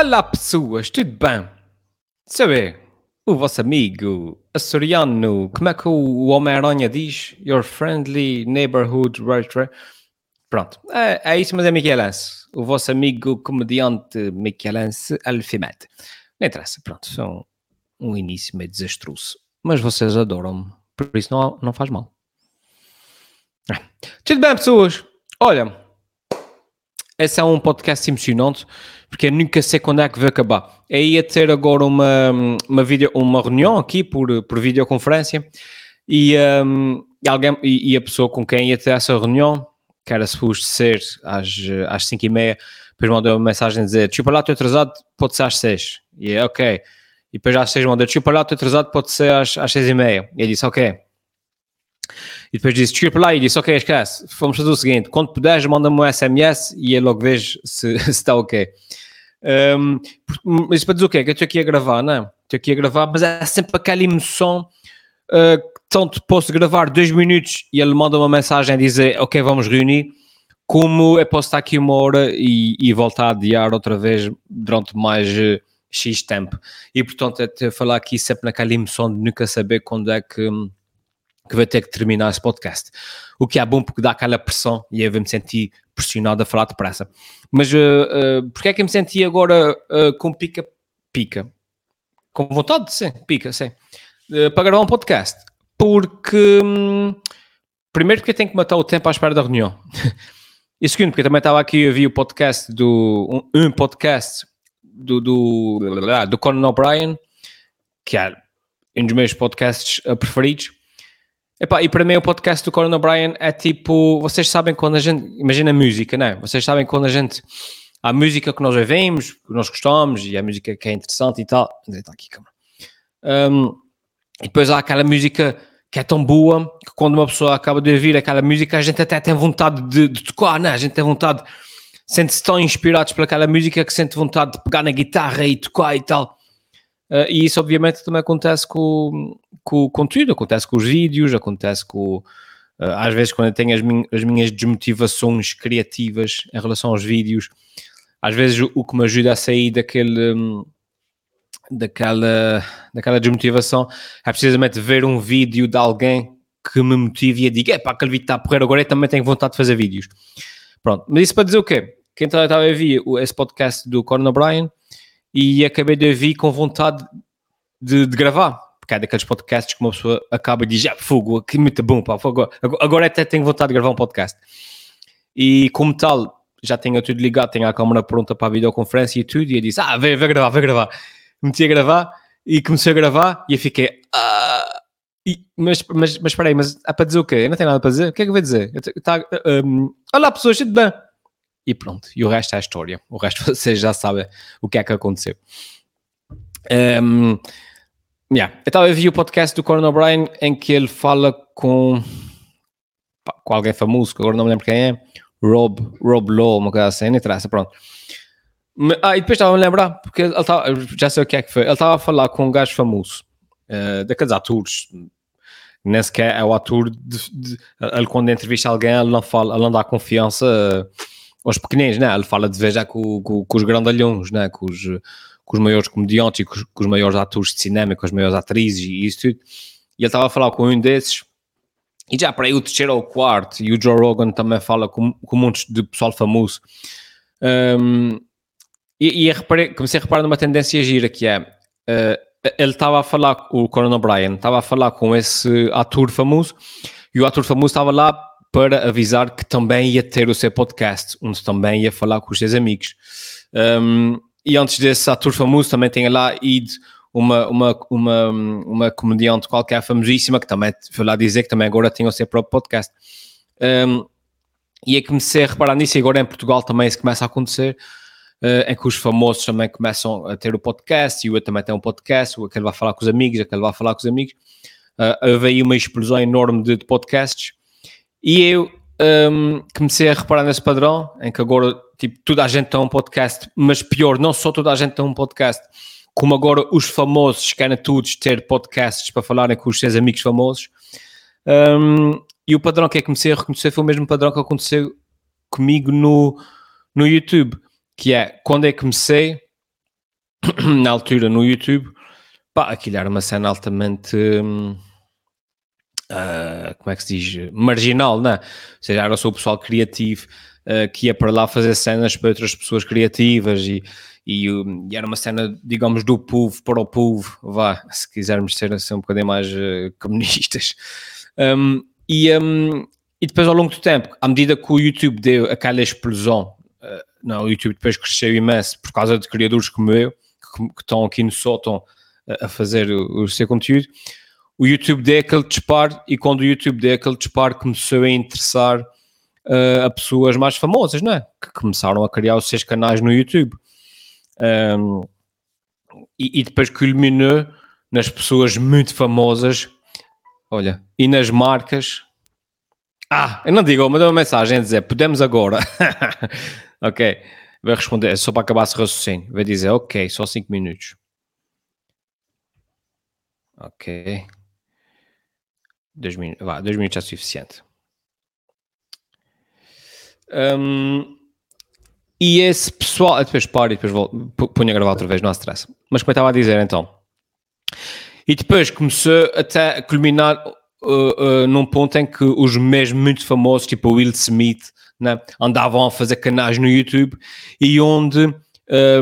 Olá pessoas, tudo bem? Sou eu, o vosso amigo açoriano, como é que o Homem-Aranha diz? Your friendly neighborhood writer. Pronto, é, é isso, mas é Michelense, o vosso amigo comediante Michelense Alfimete. Não interessa, pronto, são um início meio desastroso, mas vocês adoram-me, por isso não, não faz mal. Ah, Tudo bem, pessoas? Olha, esse é um podcast emocionante porque eu nunca sei quando é que vai acabar. Eu ia ter agora uma, uma, video, uma reunião aqui por, por videoconferência e, um, alguém, e, e, a pessoa com quem ia ter essa reunião, que era suposto ser às, às 5 e meia, depois mandou uma mensagem a dizer: Desculpa lá, estou atrasado, pode ser às 6. E é ok. E depois às 6 mandou: Desculpa lá, estou atrasado, pode ser às, às 6 e meia. E ele disse: Ok. E depois disse, desculpa lá, e disse, ok, esquece, vamos fazer o seguinte, quando puderes, manda-me um SMS e eu logo vejo se, está ok. Um, mas para dizer o quê? Que eu estou aqui a gravar, não é? Estou aqui a gravar, mas é sempre aquela emoção uh, tanto posso gravar dois minutos e ele manda uma mensagem a dizer, ok, vamos reunir, como eu posso estar aqui uma hora e, e voltar a adiar outra vez durante mais uh, X tempo. E portanto, é falar aqui sempre naquela emoção de nunca saber quando é que que vai ter que terminar esse podcast. O que é bom porque dá aquela pressão e eu me sentir pressionado a falar depressa. Mas uh, uh, é que eu me senti agora uh, com pica-pica? Com vontade, sim, pica, sim. Uh, para gravar um podcast. Porque, hum, primeiro porque eu tenho que matar o tempo à espera da reunião. e segundo, porque eu também estava aqui a ouvir o podcast do, um, um podcast do, do, do Conan O'Brien, que é um dos meus podcasts preferidos Epá, e para mim o podcast do Conan O'Brien é tipo, vocês sabem quando a gente, imagina a música, não é? Vocês sabem quando a gente, há música que nós ouvimos, que nós gostamos, e a música que é interessante e tal, está aqui, câmera. Um, e depois há aquela música que é tão boa, que quando uma pessoa acaba de ouvir aquela música, a gente até tem vontade de, de tocar, é? A gente tem vontade, sente-se tão inspirados por aquela música que sente vontade de pegar na guitarra e tocar e tal. Uh, e isso, obviamente, também acontece com, com, com tudo. Acontece com os vídeos, acontece com. Uh, às vezes, quando eu tenho as, min as minhas desmotivações criativas em relação aos vídeos, às vezes o, o que me ajuda a sair daquele. Um, daquela, daquela desmotivação é precisamente ver um vídeo de alguém que me motive e eu é pá, aquele vídeo está a porrer agora eu também tenho vontade de fazer vídeos. Pronto, mas isso para dizer o quê? Quem estava a ouvir esse podcast do Conan O'Brien e acabei de ouvir com vontade de, de, gravar, porque daqueles podcasts que uma pessoa acaba e diz: ah, fogo, que muito bom, pá, fogo. agora até tenho vontade de gravar um podcast. E como tal, já tenho tudo ligado, tenho a câmera pronta para a videoconferência e tudo, e eu disse: ah, vai, vai gravar, vai gravar. Meti a gravar e comecei a gravar e eu fiquei. Ah, e, mas, mas, mas espera aí, mas é para dizer o quê? Eu não tenho nada para dizer. O que é que eu vou dizer? Eu, tá, um, olá pessoas, tudo bem? e pronto. E o resto é a história. O resto vocês já sabem o que é que aconteceu. Um, yeah. Eu estava a ver o podcast do Conan O'Brien em que ele fala com, com alguém famoso, que agora não me lembro quem é, Rob, Rob Law, uma coisa assim, não interessa, pronto. Ah, e depois estava a me lembrar, porque ele estava, já sei o que é que foi, ele estava a falar com um gajo famoso, uh, daqueles atores, nem sequer é o ator, de, de, ele quando entrevista alguém, ele não fala, ele não dá confiança... Uh, aos pequeninos, né? ele fala de vez já com, com, com os grandalhões, né? com, os, com os maiores comediantes, com os, com os maiores atores de cinema, com as maiores atrizes e isso tudo. E ele estava a falar com um desses, e já para aí o terceiro ou quarto, e o Joe Rogan também fala com, com muitos de pessoal famoso. Um, e, e reparei, comecei a reparar numa tendência gira que é. Uh, ele estava a falar, o Conan O'Brien estava a falar com esse ator famoso, e o ator famoso estava lá para avisar que também ia ter o seu podcast, onde também ia falar com os seus amigos. Um, e antes desse ator famoso também tem lá ido uma, uma, uma, uma comediante qualquer famosíssima que também foi lá dizer que também agora tem o seu próprio podcast. Um, e é que comecei a reparar nisso e agora em Portugal também isso começa a acontecer, uh, em que os famosos também começam a ter o podcast e o outro também tem um podcast, o aquele vai falar com os amigos, aquele vai falar com os amigos. Uh, houve aí uma explosão enorme de, de podcasts e eu um, comecei a reparar nesse padrão, em que agora tipo, toda a gente tem um podcast, mas pior, não só toda a gente tem um podcast, como agora os famosos querem todos ter podcasts para falarem com os seus amigos famosos. Um, e o padrão que eu comecei a reconhecer foi o mesmo padrão que aconteceu comigo no, no YouTube, que é quando eu comecei, na altura no YouTube, pá, aquilo era uma cena altamente. Hum, uh, como é que se diz? Marginal, não é? Ou seja, era só o pessoal criativo uh, que ia para lá fazer cenas para outras pessoas criativas e, e, e, era uma cena, digamos, do povo para o povo, vá, se quisermos ser assim um bocadinho mais uh, comunistas. Um, e, um, e depois, ao longo do tempo, à medida que o YouTube deu aquela explosão, uh, não, o YouTube depois cresceu imenso por causa de criadores como eu, que, que estão aqui no sótão a, a fazer o, o, seu conteúdo, o YouTube deu aquele disparo e quando o YouTube deu aquele disparo começou a interessar uh, a pessoas mais famosas, não é? Que começaram a criar os seus canais no YouTube. Um, e, e, depois culminou nas pessoas muito famosas, olha, e nas marcas. Ah, eu não digo, mandou uma mensagem a dizer, podemos agora. ok, vai responder, só para acabar esse raciocínio. Vai dizer, ok, só 5 minutos. Ok. Dois minutos, vá, dois minutos é suficiente. Um, e esse pessoal, ah, depois paro e depois vou, ponho a gravar outra vez, não há stress. Mas como eu estava a dizer então, e depois começou até a culminar uh, uh, num ponto em que os mesmos muito famosos, tipo Will Smith, né, andavam a fazer canais no YouTube e onde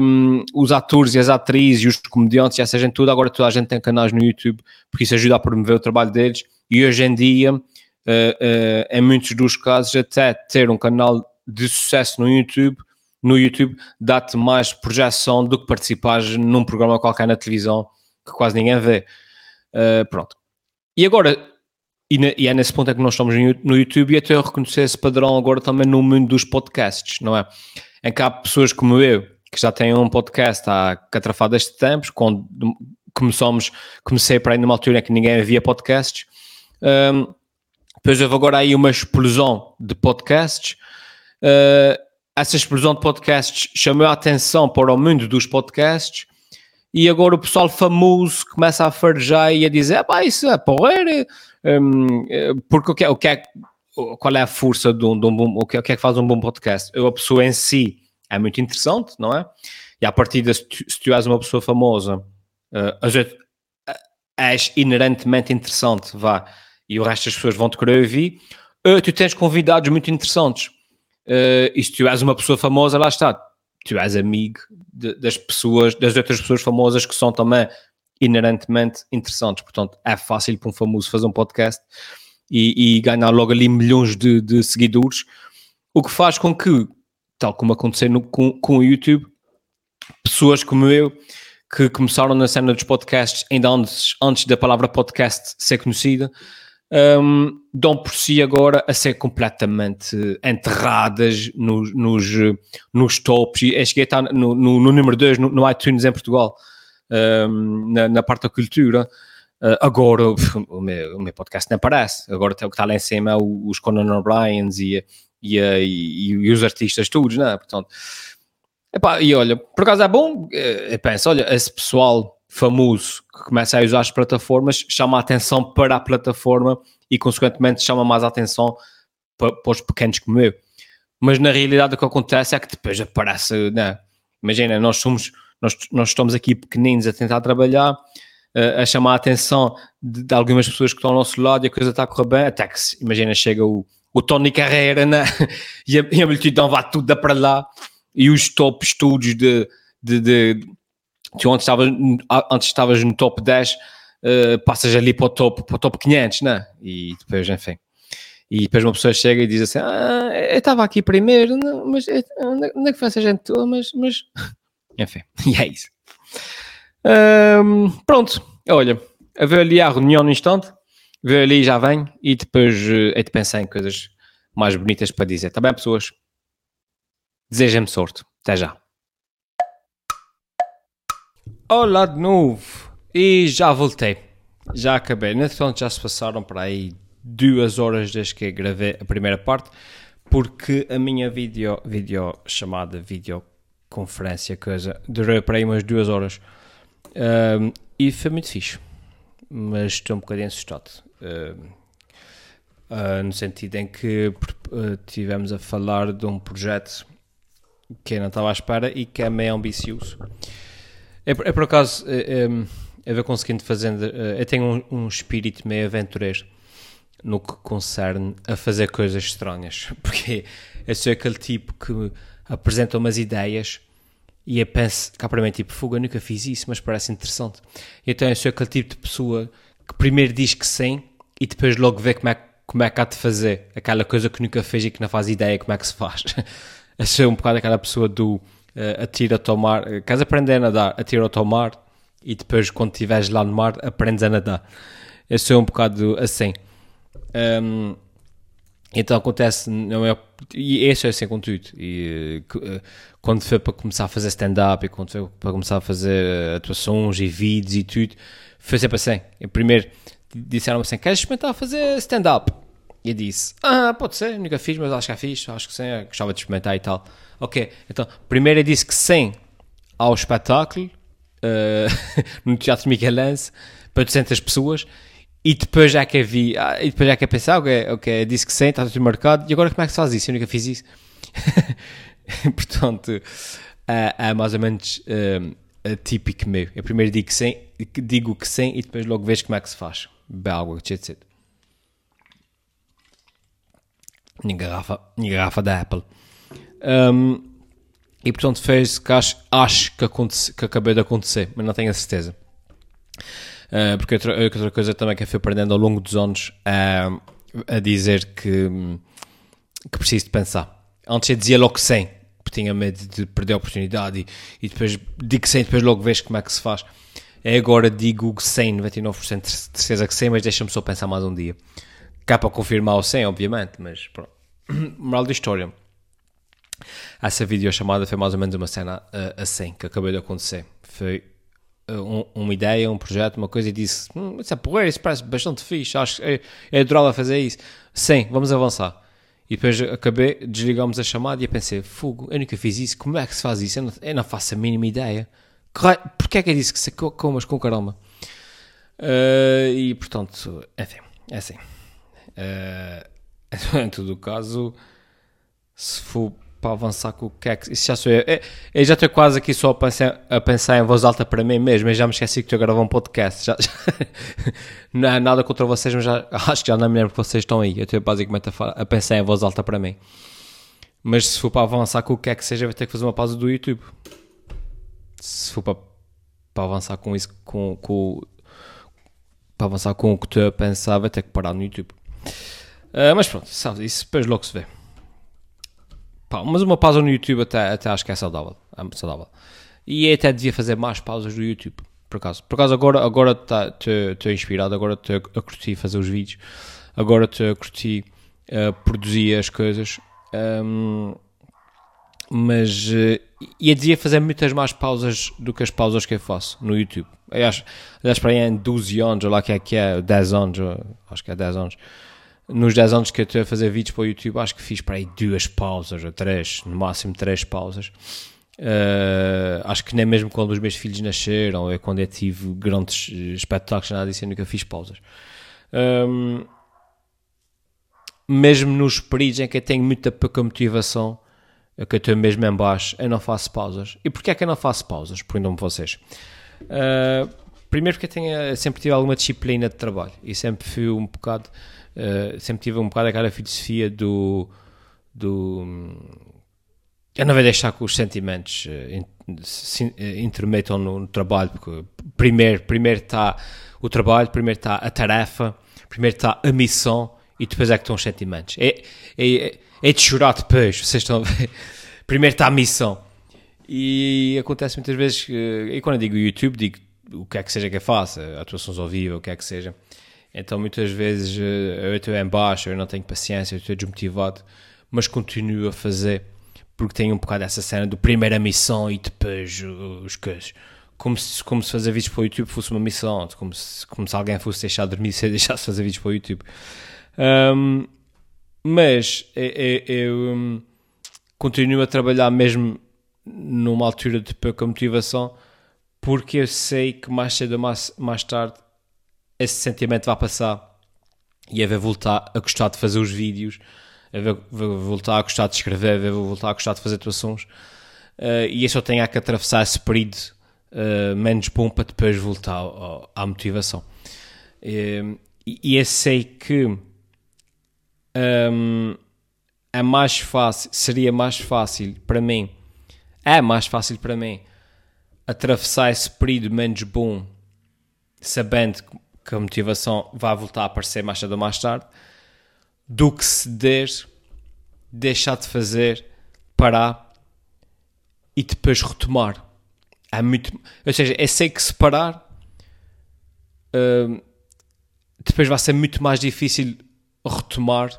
um, os atores e as atrizes e os comediantes e essa gente toda, agora toda a gente tem canais no YouTube porque isso ajuda a promover o trabalho deles e hoje em dia, uh, em muitos dos casos, até ter um canal de sucesso no YouTube no YouTube dá-te mais projeção do que participares num programa qualquer na televisão que quase ninguém vê. Uh, pronto. E agora, e, na, e, é nesse ponto é que nós estamos no YouTube e até eu reconhecer esse padrão agora também no mundo dos podcasts, não é? Em que há pessoas como eu, que já têm um podcast há catrafadas de tempos, quando começamos, comecei para aí numa altura em que ninguém havia podcasts, um, depois houve agora aí uma explosão de podcasts, uh, essa explosão de podcasts chamou a atenção para o mundo dos podcasts e agora o pessoal famoso começa a farejar e a dizer, ah, pá, isso é porreiro, um, porque o que, é, o que é, qual é a força de um, de um bom, o que, é, o que é que faz um bom podcast? A pessoa em si é muito interessante, não é? E a partir de se tu, se tu és uma pessoa famosa, uh, és inerentemente interessante, vá, e o resto das pessoas vão te querer ouvir, uh, tu tens convidados muito interessantes. Uh, e se tu és uma pessoa famosa, lá está, tu és amigo de, das pessoas, das outras pessoas famosas que são também inerentemente interessantes. Portanto, é fácil para um famoso fazer um podcast e, e ganhar logo ali milhões de, de, seguidores, o que faz com que, tal como aconteceu no, com, com o YouTube, pessoas como eu, que começaram na cena dos podcasts ainda antes, antes da palavra podcast ser conhecida, um, dão por si agora a ser completamente enterradas nos, nos, nos tops. E cheguei a estar no, no, no número 2 no, no, iTunes em Portugal, um, na, na, parte da cultura. Uh, agora o meu, o meu, podcast não aparece. Agora o que está lá em cima é os Conan O'Briens e, e, e, e, os artistas todos, não é? Portanto, epá, e olha, por acaso é bom, eh, eu penso, olha, esse pessoal famoso que começa a usar as plataformas chama a atenção para a plataforma e, consequentemente, chama mais a atenção para, para os pequenos como eu. Mas na realidade o que acontece é que depois aparece, né? imagina, nós somos, nós, nós estamos aqui pequeninos a tentar trabalhar, uh, a chamar a atenção de, de, algumas pessoas que estão ao nosso lado e a coisa está a correr bem, até que, imagina, chega o, o Tony Carreira né? e, a, a multidão vai tudo para lá e os top estudos de, de, de tu antes estavas, antes estavas no top 10, uh, eh, passas ali para o top, para o top 500, né? E depois, enfim. E depois uma pessoa chega e diz assim: Ah, eu estava aqui primeiro, mas onde é que foi essa gente toda? Mas, mas. Enfim, e é isso. Um, pronto, olha, a ver ali a reunião no instante, ver ali já vem e depois é de pensar em coisas mais bonitas para dizer. Tá bem, pessoas? Desejem-me sorte. Até já. Olá de novo e já voltei, já acabei. Entretanto, já se passaram para aí duas horas desde que gravei a primeira parte, porque a minha vídeo, vídeo chamada videoconferência, coisa, durou para aí umas duas horas um, e foi muito fixe, mas estou um bocadinho assustado. Um, uh, no sentido em que uh, tivemos a falar de um projeto que eu não estava à espera e que é meio ambicioso É, por- é por acaso, é, é, eu vou conseguindo fazendo. é, Eu tenho um, um espírito meio aventureiro no que concerne a fazer coisas estranhas. Porque eu sou aquele tipo que apresenta umas ideias e eu penso, cá para mim, tipo, fogo, eu nunca fiz isso, mas parece interessante. Então eu sou aquele tipo de pessoa que primeiro diz que sim e depois logo vê como é, como é que há de fazer aquela coisa que nunca fez e que não faz ideia como é que se faz. eu sou um bocado aquela pessoa do uh, atira-te ao mar, uh, queres aprender a nadar, atira-te ao mar e depois quando estiveres lá no mar aprendes a nadar. Eu sou um bocado assim. Um, então acontece, não é, e esse é com tudo. E, uh, quando foi para começar a fazer stand-up e quando foi para começar a fazer atuações e vídeos e tudo, foi sempre assim. Eu primeiro disseram assim: Queres experimentar fazer stand-up? E eu disse: Ah, pode ser, nunca fiz, mas acho que já fiz, acho que sim, gostava de experimentar e tal. Ok, então, primeiro eu disse que sim ao espetáculo uh, no Teatro Miguelense para 200 pessoas. E depois já que eu vi, ah, e depois já que eu pensei, ok, ok, disse que sim, está tudo marcado, e agora como é que se faz isso? Eu nunca fiz isso. Portanto, é, é, mais ou menos é, típico meu. Eu primeiro digo que sim, digo que sim e depois logo vejo como é que se faz. Bebe água, etc. Minha minha garrafa da Apple. Um, e portanto fez que acho, acho que, que acabei de acontecer, mas não tenho a certeza. Uh, porque outra, outra coisa também que eu fui aprendendo ao longo dos anos a dizer que, que preciso de pensar. Antes eu dizia logo sim, porque tinha medo de perder a oportunidade e, e depois digo sim, depois logo vejo como é que se faz. É agora digo que sim, 99% de certeza que sim, mas deixa-me só pensar mais um dia. Cá para confirmar o sim, obviamente, mas pronto. Moral da história. Essa videochamada foi mais ou menos uma cena uh, assim que acabou de acontecer. Foi um, uma ideia, um projeto, uma coisa e disse: hum, Isso é porreiro, isso parece bastante fixe, acho que é, é adorava fazer isso. Sim, vamos avançar. E depois acabei, desligamos a chamada e eu pensei: Fogo, eu nunca fiz isso, como é que se faz isso? Eu não, eu não faço a mínima ideia. Porquê é que eu disse que se comas com caramba? Uh, e portanto, enfim, é assim. Uh, em todo o caso, se for para avançar com o que é que. Isso já sou eu. eu. Eu, já estou quase aqui só a pensar, a pensar em voz alta para mim mesmo. Eu já me esqueci que estou a gravar um podcast. Já, já, não é nada contra vocês, mas já, acho que já não me lembro que vocês estão aí. Eu estou basicamente a, a, pensar em voz alta para mim. Mas se for para avançar com o que é que seja, vou ter que fazer uma pausa do YouTube. Se for para, para avançar com isso, com, com, para avançar com o que estou a pensar, vou ter que parar no YouTube. Uh, mas pronto, sabe, isso depois logo se vê. Pá, mas uma pausa no YouTube até, até acho que é saudável, é saudável. E até devia fazer mais pausas no YouTube, por acaso. Por acaso agora agora estou tá, inspirado, agora estou a curtir fazer os vídeos, agora estou a curtir uh, produzir as coisas. Um, mas uh, e devia fazer muitas mais pausas do que as pausas que eu faço no YouTube. Aliás, para aí em 12 anos, ou lá que é que é, 10 anos, acho que é 10 anos nos 10 anos que eu estou a fazer vídeos para o YouTube, acho que fiz para aí duas pausas, ou três, no máximo três pausas. Uh, acho que nem mesmo quando os meus filhos nasceram, ou quando eu tive grandes espetáculos, nada disso, eu nunca fiz pausas. Um, mesmo nos períodos em que eu tenho muita pouca motivação, que eu estou mesmo em baixo, eu não faço pausas. E porquê é que eu não faço pausas? Perguntam-me vocês. Uh, primeiro porque eu tenho, sempre tive alguma disciplina de trabalho e sempre fui um bocado Uh, sempre tive um bocado aquela filosofia do. do eu não vou deixar que os sentimentos uh, se, intermetam no, no, trabalho, porque primeiro primeiro está o trabalho, primeiro está a tarefa, primeiro está a missão e depois é que estão os sentimentos. É, é, é de chorar depois, vocês estão a ver? Primeiro está a missão. E acontece muitas vezes, e quando eu digo YouTube, digo o que é que seja que eu faça, atuações ao vivo, o que é que seja. Então muitas vezes eu estou em baixo, eu não tenho paciência, eu estou desmotivado, mas continuo a fazer porque tenho um bocado essa cena do primeira missão e depois os coisas. Como se, como se fazer vídeos para o YouTube fosse uma missão, como se, como se alguém fosse deixar de dormir se eu deixasse fazer vídeos para o YouTube. Um, mas eu, eu um, continuo a trabalhar mesmo numa altura de pouca motivação porque eu sei que mais cedo ou mais, mais tarde esse sentimento vai passar e eu vou voltar a gostar de fazer os vídeos, eu vou voltar a gostar de escrever, eu vou voltar a gostar de fazer atuações uh, e eu só tenho que atravessar esse período uh, menos bom para depois voltar ao, à motivação. E, e eu sei que um, é mais fácil, seria mais fácil para mim, é mais fácil para mim atravessar esse período menos bom sabendo que a motivação vai voltar a aparecer mais cedo ou mais tarde do que ceder, deixar de fazer, parar e depois retomar. É muito, ou seja, eu sei que separar uh, depois vai ser muito mais difícil retomar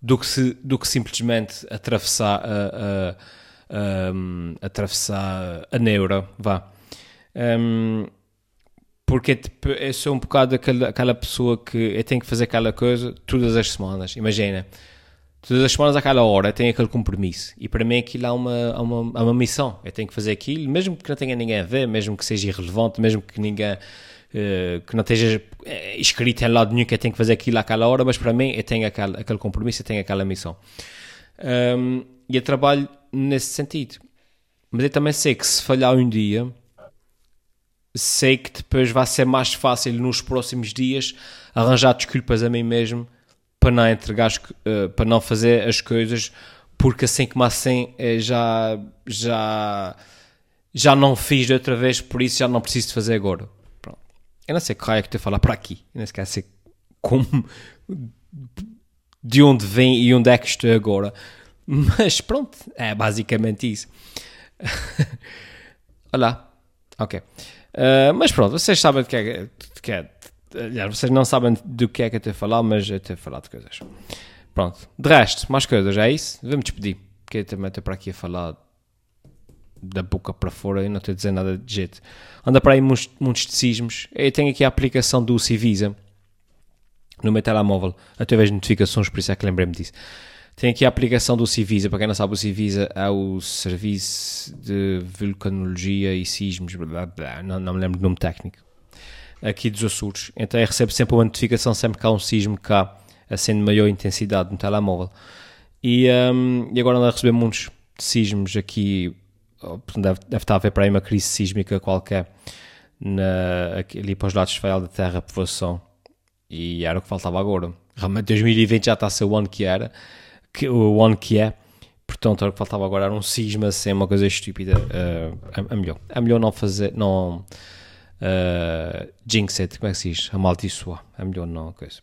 do que, se, do que simplesmente atravessar a, a, a, atravessar a neura, vá. Um, porque tipo, eu sou um bocado aquela, aquela pessoa que eu tenho que fazer aquela coisa todas as semanas, imagina. Todas as semanas, àquela hora, eu tenho aquele compromisso. E para mim aquilo há uma, há uma, há uma missão. Eu tenho que fazer aquilo, mesmo que não tenha ninguém a ver, mesmo que seja irrelevante, mesmo que ninguém Uh, que não esteja eh, escrito em lado nenhum que eu tenho que fazer aquilo àquela hora, mas para mim eu tenho aquele, aquele compromisso, eu tenho aquela missão. Um, e eu trabalho nesse sentido. Mas eu também sei que se falhar um dia, sei que depois vai ser mais fácil nos próximos dias arranjar desculpas a mim mesmo para não entregar, uh, para não fazer as coisas, porque assim como assim já, já, já não fiz de outra vez, por isso já não preciso de fazer agora. Eu não sei que raio é que estou a falar para aqui. Eu não sei, sei como. de onde vem e onde é que estou agora. Mas pronto, é basicamente isso. Olá. Ok. Uh, mas pronto, vocês sabem do que é que é. Aliás, vocês não sabem do que é que eu estou a falar, mas eu estou a falar de coisas. Pronto. De resto, mais coisas, é isso? Vamos despedir. Porque eu também estou para aqui a falar da boca para fora e não estou a dizer nada de jeito. Anda para aí muitos, muitos. Eu tenho aqui a aplicação do Civisa no meu telemóvel. Até vejo notificações, por isso é que lembrei-me disso. Tenho aqui a aplicação do Civisa. Para quem não sabe, o Civisa é o Serviço de Vulcanologia e Sismos. Blá, blá, não, não me lembro do nome técnico. Aqui dos Açores. Então eu recebo sempre uma notificação sempre que há um sismo cá, assim de maior intensidade no telemóvel. E, um, e agora ando a receber muitos sismos aqui deve, deve estar a haver para aí uma crise sísmica qualquer na, ali para os lados de da Terra, povoação. E era o que faltava agora. Realmente 2020 já está a ser o ano que era, que, o ano que é. Portanto, era o que faltava agora era um sisma sem uma coisa estúpida. Uh, é, é, melhor. É melhor não fazer, não uh, jinx it, como é que se diz? Amaldiçoar. É melhor não coisa.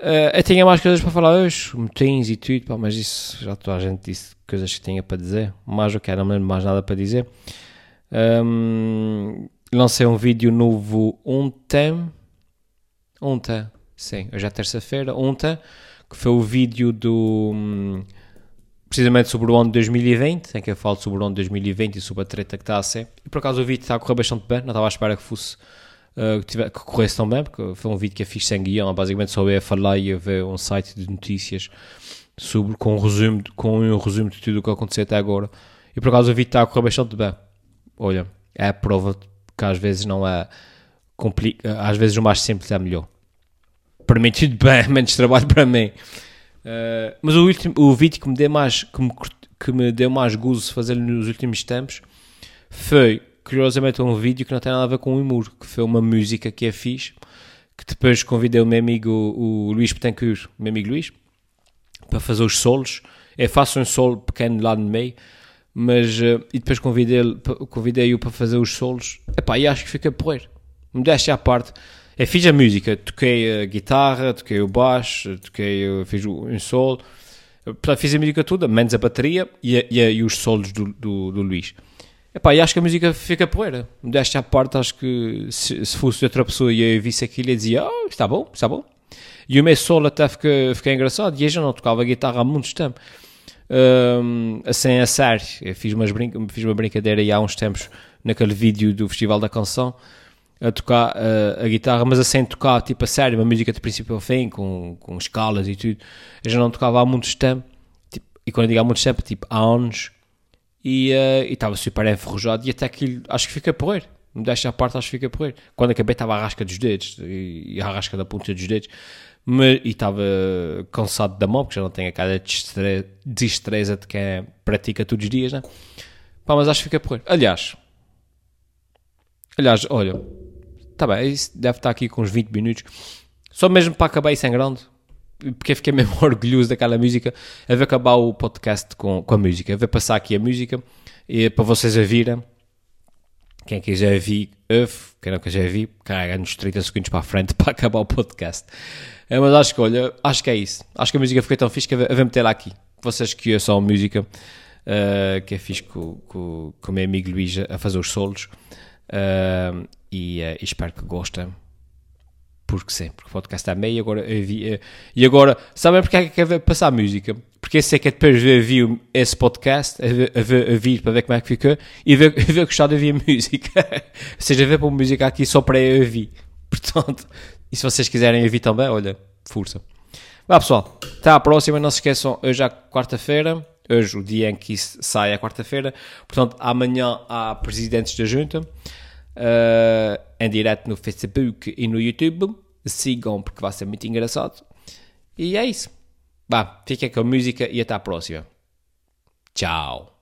Uh, eu tinha mais coisas para falar hoje, motins e tudo, pá, mas isso já toda a gente disse coisas que tinha para dizer. Mais eu quero, não me lembro mais nada para dizer. Um, lancei um vídeo novo ontem. Ontem, sim, hoje é terça-feira. Ontem, que foi o vídeo do. Precisamente sobre o ano de 2020, em que eu falo sobre o ano de 2020 e sobre a treta que está a ser. E por acaso o vídeo está a correr bastante bem, não estava à espera que fosse uh, que, que corresse tão bem, porque foi um vídeo que eu fiz sem guião, basicamente só eu a falar e a ver um site de notícias sobre, com, um resumo, com um resumo de tudo o que aconteceu até agora. E por acaso o vídeo está a correr bastante bem. Olha, é a prova que às vezes não é às vezes o mais simples é melhor. Tudo bem, menos trabalho para mim. Uh, mas o, último, o vídeo que me deu mais que me, que me deu mais gozo fazer nos últimos tempos foi curiosamente um vídeo que não tem nada a ver com o humor, que foi uma música que é fixe, que depois convidei o meu amigo o Luís Betancourt, o meu amigo Luís, para fazer os solos. Eu faço um solo pequeno lá no meio, mas uh, e depois convidei-o convidei para fazer os solos. Epá, e acho que fica porreiro. Me deixa à parte. Eu fiz a música, toquei a guitarra, toquei o baixo, toquei, fiz um solo. Portanto, fiz a música toda, menos a bateria e, e, e os solos do, do, do Luís. Epá, e acho que a música fica poeira. Desta à parte, acho que se, se, fosse outra pessoa e eu visse aquilo e dizia, oh, está bom, está bom. E o meu solo até fica, fica engraçado. E eu já não tocava guitarra há muito tempo. Um, assim, a sério. Eu fiz, umas brin fiz uma brincadeira há uns tempos naquele vídeo do Festival da Canção a tocar uh, a guitarra, mas assim tocar tipo a sério, uma música de princípio ao fim, com, com escalas e tudo. Eu já não tocava há muito tempo. Tipo, e quando eu digo há muito tempo, tipo há anos e uh, estava super enferrujado e até que acho que fica porreiro. Me deixa a parte, acho que fica porreiro. Quando acabei estava a rasca dos dedos e, e a rasca da ponta dos dedos mas, e estava cansado da mão, porque já não tenho aquela destreza de quem pratica todos os dias, né? Pá, mas acho que fica porreiro. Aliás, Aliás, olha, tá bem, isso deve estar aqui com uns 20 minutos. Só mesmo para acabar isso em grande, porque fiquei mesmo orgulhoso daquela música, a ver acabar o podcast com, com a música, a ver passar aqui a música, e, para vocês a virem. Quem quiser vir, uf, quem não quiser vir, carrega nos 30 segundos para a frente para acabar o podcast. É, mas acho que, olha, acho que é isso. Acho que a música ficou tão fixe que eu vou meter lá aqui. Vocês que são música, uh, que é fixe com, com o meu amigo Luís a fazer os solos. Uh, e, uh, espero que gostem. Porque sim, porque o podcast está meio agora vi, e agora, sabem porque é que quer passar a música? Porque eu sei que é depois de ver esse podcast, a vir para ver como é que ficou e ver, ver gostar de ouvir a música. Ou seja, ver para música aqui só para eu ouvir. Portanto, e se vocês quiserem ouvir também, olha, força. Vá pessoal, até à próxima. Não se esqueçam, hoje é quarta-feira. Hoje, o dia em que isso sai é quarta-feira. Portanto, amanhã há presidentes da junta uh, em direto no Facebook e no YouTube. Sigam porque vai ser muito engraçado. E é isso. Vá, fiquem com a música e até à próxima. Tchau.